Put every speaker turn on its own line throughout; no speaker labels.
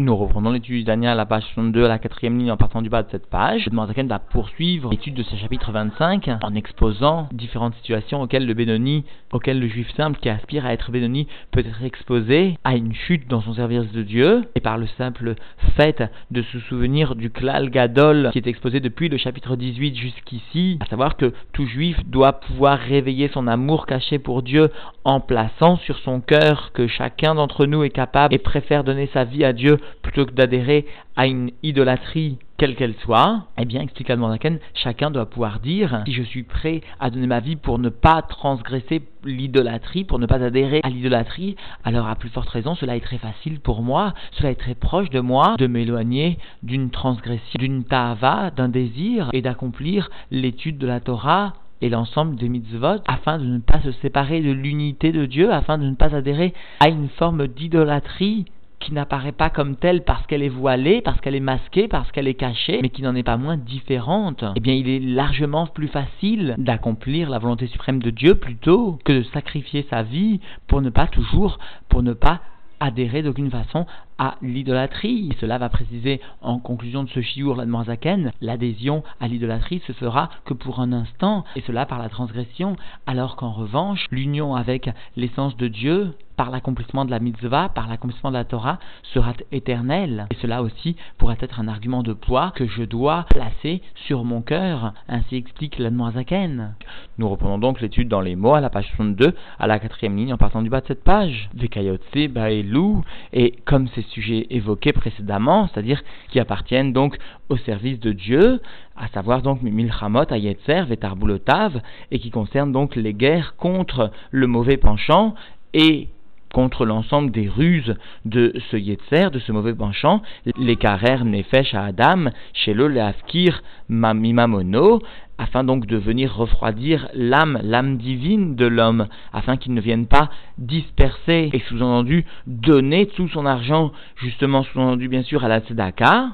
Nous reprenons l'étude Daniel à la page 62, à la quatrième ligne en partant du bas de cette page. Le Zaken va poursuivre l'étude de ce chapitre 25 en exposant différentes situations auxquelles le Bénoni, auxquelles le juif simple qui aspire à être Bénoni peut être exposé à une chute dans son service de Dieu et par le simple fait de se souvenir du klal gadol qui est exposé depuis le chapitre 18 jusqu'ici, à savoir que tout juif doit pouvoir réveiller son amour caché pour Dieu en plaçant sur son cœur que chacun d'entre nous est capable et préfère donner sa vie à Dieu plutôt que d'adhérer à une idolâtrie quelle qu'elle soit, eh bien, explique Admondaken, chacun doit pouvoir dire si je suis prêt à donner ma vie pour ne pas transgresser l'idolâtrie, pour ne pas adhérer à l'idolâtrie, alors à plus forte raison, cela est très facile pour moi, cela est très proche de moi de m'éloigner d'une transgression, d'une tava, d'un désir et d'accomplir l'étude de la Torah et l'ensemble des mitzvot afin de ne pas se séparer de l'unité de Dieu, afin de ne pas adhérer à une forme d'idolâtrie qui n'apparaît pas comme telle parce qu'elle est voilée, parce qu'elle est masquée, parce qu'elle est cachée, mais qui n'en est pas moins différente, eh bien il est largement plus facile d'accomplir la volonté suprême de Dieu plutôt que de sacrifier sa vie pour ne pas toujours, pour ne pas adhérer d'aucune façon à l'idolâtrie. Cela va préciser en conclusion de ce chiour la Zaken, l'adhésion à l'idolâtrie se fera que pour un instant, et cela par la transgression, alors qu'en revanche, l'union avec l'essence de Dieu, par l'accomplissement de la mitzvah, par l'accomplissement de la Torah, sera éternelle. Et cela aussi pourrait être un argument de poids que je dois placer sur mon cœur. Ainsi explique l'Admoazaken. Nous reprenons donc l'étude dans les mots à la page 62, à la quatrième ligne, en partant du bas de cette page. Vekayotse, Baelou, et comme c'est sujets évoqués précédemment, c'est-à-dire qui appartiennent donc au service de Dieu, à savoir donc Milchamot, Ayetzer, Vetarbulotav, et qui concernent donc les guerres contre le mauvais penchant et contre l'ensemble des ruses de ce Yetzer, de ce mauvais penchant, les karer nefesh à Adam, chez le leafkir mamimamono, afin donc de venir refroidir l'âme, l'âme divine de l'homme, afin qu'il ne vienne pas disperser et sous-entendu donner tout son argent, justement sous-entendu bien sûr à la tzedaka,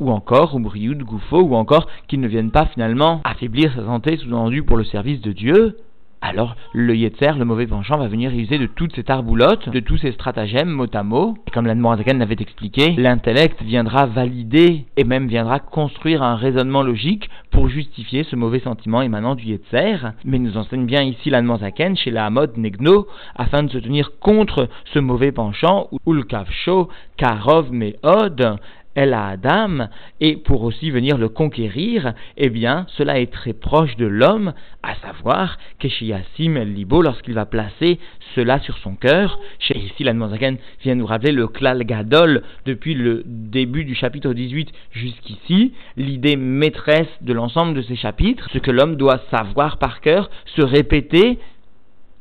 ou encore au Brioud Goufo, ou encore qu'il ne vienne pas finalement affaiblir sa santé, sous-entendu pour le service de Dieu, alors le Yetzer, le mauvais penchant, va venir user de toutes ces tarboulottes, de tous ces stratagèmes mot à mot. Et comme l'Admorazakan l'avait expliqué, l'intellect viendra valider et même viendra construire un raisonnement logique pour justifier ce mauvais sentiment émanant du Yetzer. Mais nous enseigne bien ici l'Admorazakan chez la Hamod Negno afin de se tenir contre ce mauvais penchant, ou le Kavsho, Karov Meod, elle a Adam, et pour aussi venir le conquérir, eh bien, cela est très proche de l'homme, à savoir Keshiyasim El Libo, lorsqu'il va placer cela sur son cœur. Chez ici, la vient nous rappeler le Klal Gadol depuis le début du chapitre 18 jusqu'ici, l'idée maîtresse de l'ensemble de ces chapitres, ce que l'homme doit savoir par cœur, se répéter,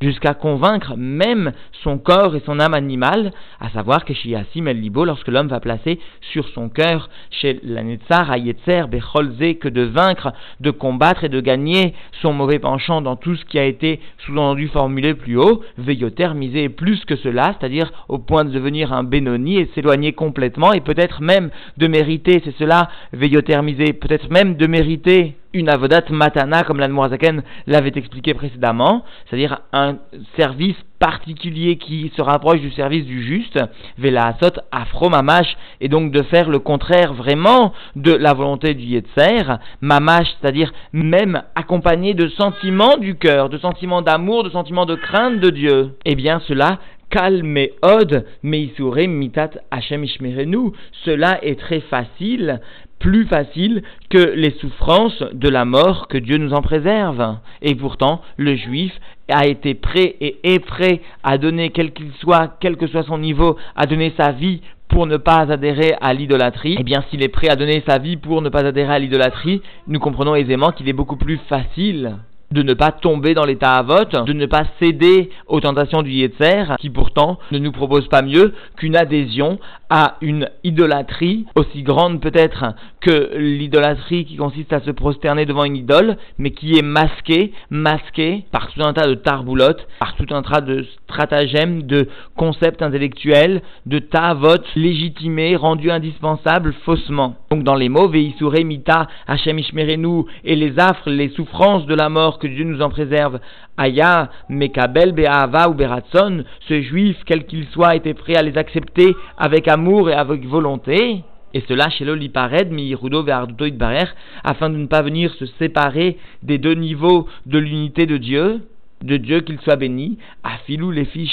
jusqu'à convaincre même son corps et son âme animale, à savoir que chez Yassim El Libo, lorsque l'homme va placer sur son cœur, chez la Netzar, Ayetzer, Becholze, que de vaincre, de combattre et de gagner son mauvais penchant dans tout ce qui a été sous-entendu formulé plus haut, Veilloter miser plus que cela, c'est-à-dire au point de devenir un Benoni et s'éloigner complètement, et peut-être même de mériter, c'est cela, Veilloter miser, peut-être même de mériter une avodat matana, comme l'Anmoazaken l'avait expliqué précédemment, c'est-à-dire un service particulier qui se rapproche du service du juste, vela asot afro mamash, et donc de faire le contraire vraiment de la volonté du yetzer, mamash, c'est-à-dire même accompagné de sentiments du cœur, de sentiments d'amour, de sentiments de crainte de Dieu. Eh bien cela calme od meisure mitat Hashem ishmerenu. Cela est très facile plus facile que les souffrances de la mort que Dieu nous en préserve. Et pourtant, le juif a été prêt et est prêt à donner, quel qu'il soit, quel que soit son niveau, à donner sa vie pour ne pas adhérer à l'idolâtrie, eh bien s'il est prêt à donner sa vie pour ne pas adhérer à l'idolâtrie, nous comprenons aisément qu'il est beaucoup plus facile de ne pas tomber dans l'état à vote, de ne pas céder aux tentations du Yetzer, qui pourtant ne nous propose pas mieux qu'une adhésion à une idolâtrie aussi grande peut-être que l'idolâtrie qui consiste à se prosterner devant une idole, mais qui est masquée, masquée par tout un tas de tarboulottes, par tout un tas de stratagèmes, de concepts intellectuels, de vote légitimés, rendus indispensables faussement. Donc dans les mots, Veisure mita Hashem ishmerenu, et les affres, les souffrances de la mort, que Dieu nous en préserve, Aya, Mekabel, Be'ahava ou Beratson, ce juif, quel qu'il soit, était prêt à les accepter avec amour et avec volonté. Et cela chez l'Olipared, Mihirudo Ve'arduto Barer, afin de ne pas venir se séparer des deux niveaux de l'unité de Dieu de Dieu qu'il soit béni, afilou les filles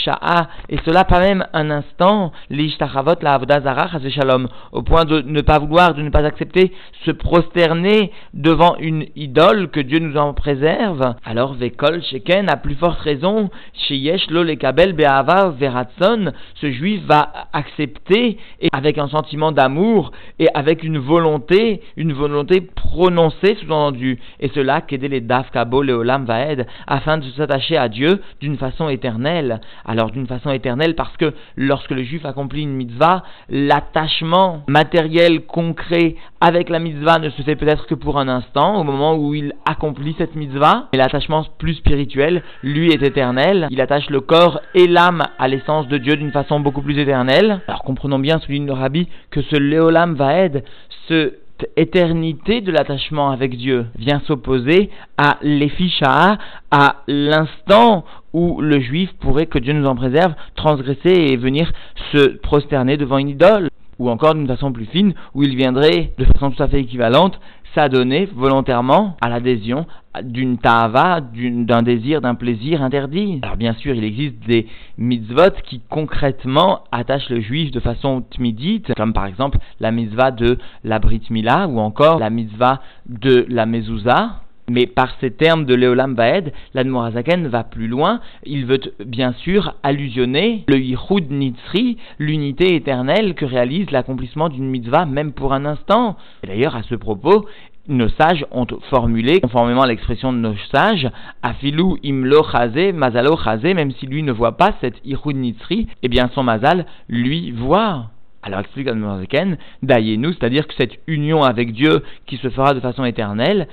et cela pas même un instant, l'ishtachavot la avodazara shalom, au point de ne pas vouloir, de ne pas accepter, se prosterner devant une idole, que Dieu nous en préserve. Alors vekol sheken, a plus forte raison, sheyesh lo lekabel be'ava veratson, ce juif va accepter, et avec un sentiment d'amour, et avec une volonté, une volonté prononcée sous-entendu, et cela qu'aider les daf kabo leolam vaed, afin de s'attacher à Dieu d'une façon éternelle. Alors d'une façon éternelle parce que lorsque le juif accomplit une mitzvah, l'attachement matériel concret avec la mitzvah ne se fait peut-être que pour un instant, au moment où il accomplit cette mitzvah, mais l'attachement plus spirituel, lui, est éternel. Il attache le corps et l'âme à l'essence de Dieu d'une façon beaucoup plus éternelle. Alors comprenons bien, souligne le rabbi, que ce Léolam Vaed, ce éternité de l'attachement avec Dieu vient s'opposer à l'efficha, à l'instant où le juif pourrait, que Dieu nous en préserve, transgresser et venir se prosterner devant une idole. Ou encore d'une façon plus fine, où il viendrait de façon tout à fait équivalente s'adonner volontairement à l'adhésion d'une ta'ava, d'un désir, d'un plaisir interdit. Alors bien sûr, il existe des mitzvot qui concrètement attachent le juif de façon tmidite, comme par exemple la mitzvah de la Brit Mila ou encore la mitzvah de la Mezouza. Mais par ces termes de Léolam Vaed, l'Admorazaken va plus loin. Il veut bien sûr allusionner le Yichud Nitzri, l'unité éternelle que réalise l'accomplissement d'une mitzvah même pour un instant. Et d'ailleurs, à ce propos, nos sages ont formulé, conformément à l'expression de nos sages, Afilou imlo chazé, mazalo même si lui ne voit pas cette Yichud Nitzri, eh bien son mazal lui voit. Alors explique Admorazaken, Dayenu, c'est-à-dire que cette union avec Dieu qui se fera de façon éternelle,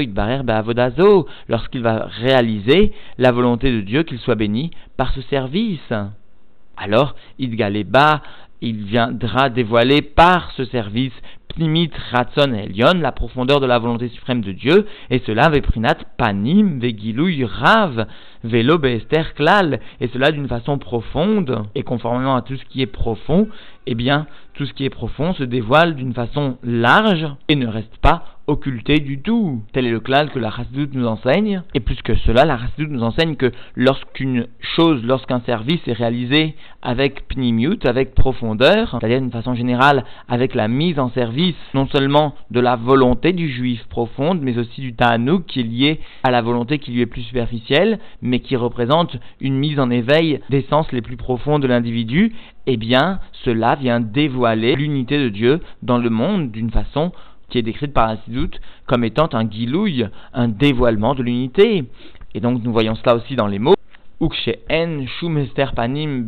Idbarer, Beavodazo, lorsqu'il va réaliser la volonté de Dieu qu'il soit béni par ce service. Alors, Idgaleba, il viendra dévoiler par ce service Pnimit Elion, la profondeur de la volonté suprême de Dieu, et cela veprinat panim vegilouy rav velo klal, et cela d'une façon profonde, et conformément à tout ce qui est profond, eh bien, tout ce qui est profond se dévoile d'une façon large et ne reste pas occulté du tout. Tel est le clal que la Chassidut nous enseigne. Et plus que cela, la Chassidut nous enseigne que lorsqu'une chose, lorsqu'un service est réalisé avec pnimiut, avec profondeur, c'est-à-dire d'une façon générale avec la mise en service non seulement de la volonté du juif profonde, mais aussi du ta'anouk qui est lié à la volonté qui lui est plus superficielle, mais qui représente une mise en éveil des sens les plus profonds de l'individu, eh bien, cela vient dévoiler l'unité de Dieu dans le monde d'une façon qui est décrite par ainsi doute comme étant un guilouille, un dévoilement de l'unité. Et donc nous voyons cela aussi dans les mots. Panim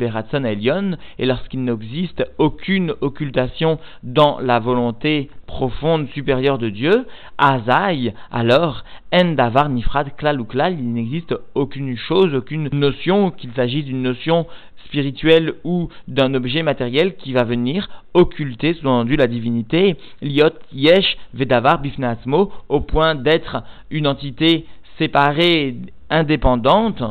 et lorsqu'il n'existe aucune occultation dans la volonté profonde supérieure de Dieu, alors, En Davar Nifrad Klal il n'existe aucune chose, aucune notion, qu'il s'agisse d'une notion spirituelle ou d'un objet matériel qui va venir occulter, sous-entendu, la divinité, Liot Yesh Vedavar Bifnasmo, au point d'être une entité séparée, indépendante,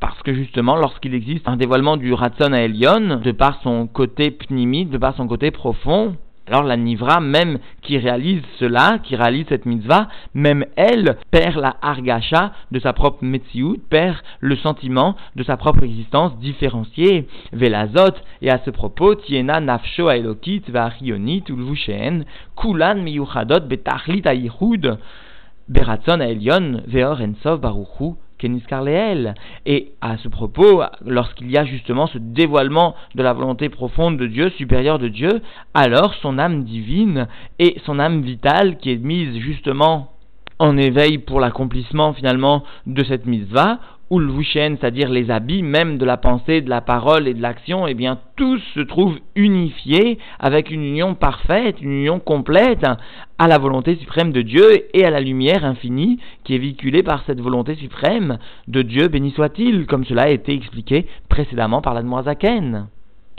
parce que justement, lorsqu'il existe un dévoilement du Ratson à Elion, de par son côté pnimi, de par son côté profond, alors la Nivra, même qui réalise cela, qui réalise cette mitzvah, même elle perd la argacha de sa propre metsiout, perd le sentiment de sa propre existence différenciée. Velazot, et à ce propos, tiena nafsho aelokit va'achionit ulvusheen, kulan miyuchadot betachlit ayichud, beratzon aelion veor ensov baruchu, et à ce propos, lorsqu'il y a justement ce dévoilement de la volonté profonde de Dieu, supérieure de Dieu, alors son âme divine et son âme vitale qui est mise justement en éveil pour l'accomplissement finalement de cette mitzvah, Ulvushen, c'est-à-dire les habits même de la pensée, de la parole et de l'action, eh bien tous se trouvent unifiés avec une union parfaite, une union complète à la volonté suprême de Dieu et à la lumière infinie qui est véhiculée par cette volonté suprême de Dieu, béni soit-il, comme cela a été expliqué précédemment par la Zaken.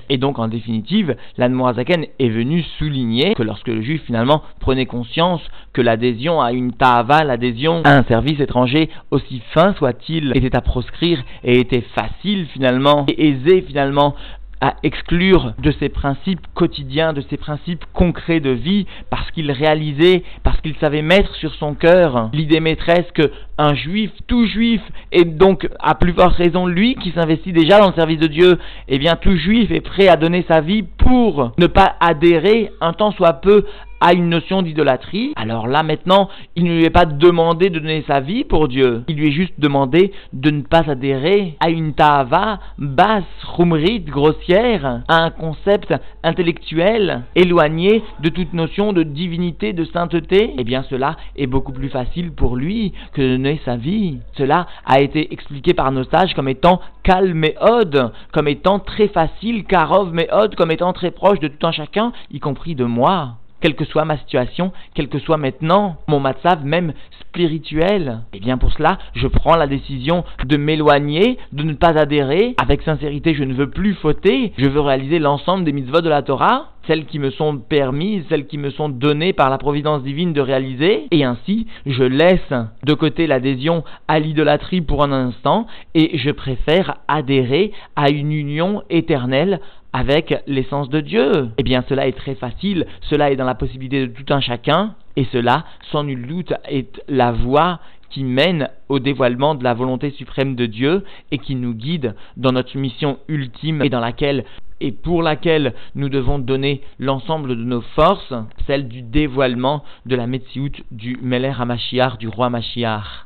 Et donc, en définitive, l'Admorazaken est venu souligner que lorsque le juif finalement prenait conscience que l'adhésion à une ta'ava, l'adhésion à un service étranger, aussi fin soit-il, était à proscrire et était facile finalement et aisé finalement à exclure de ses principes quotidiens, de ses principes concrets de vie, parce qu'il réalisait, parce qu'il savait mettre sur son cœur l'idée maîtresse que un juif, tout juif, et donc à plus forte raison lui qui s'investit déjà dans le service de Dieu, eh bien tout juif est prêt à donner sa vie pour ne pas adhérer un temps soit peu à une notion d'idolâtrie, alors là maintenant, il ne lui est pas demandé de donner sa vie pour Dieu. Il lui est juste demandé de ne pas adhérer à une ta'ava basse, rumrite, grossière, à un concept intellectuel éloigné de toute notion de divinité, de sainteté. Eh bien cela est beaucoup plus facile pour lui que de donner sa vie. Cela a été expliqué par nos sages comme étant calme et ode, comme étant très facile, karov mais ode, comme étant très proche de tout un chacun, y compris de moi quelle que soit ma situation, quel que soit maintenant mon matzav même spirituel. Et eh bien pour cela, je prends la décision de m'éloigner, de ne pas adhérer. Avec sincérité, je ne veux plus fauter. Je veux réaliser l'ensemble des mitzvot de la Torah, celles qui me sont permises, celles qui me sont données par la providence divine de réaliser. Et ainsi, je laisse de côté l'adhésion à l'idolâtrie pour un instant et je préfère adhérer à une union éternelle avec l'essence de Dieu. Eh bien, cela est très facile, cela est dans la possibilité de tout un chacun, et cela, sans nul doute, est la voie qui mène au dévoilement de la volonté suprême de Dieu et qui nous guide dans notre mission ultime et dans laquelle et pour laquelle nous devons donner l'ensemble de nos forces, celle du dévoilement de la Metsiout du Meler HaMashiach, du roi Mashiach.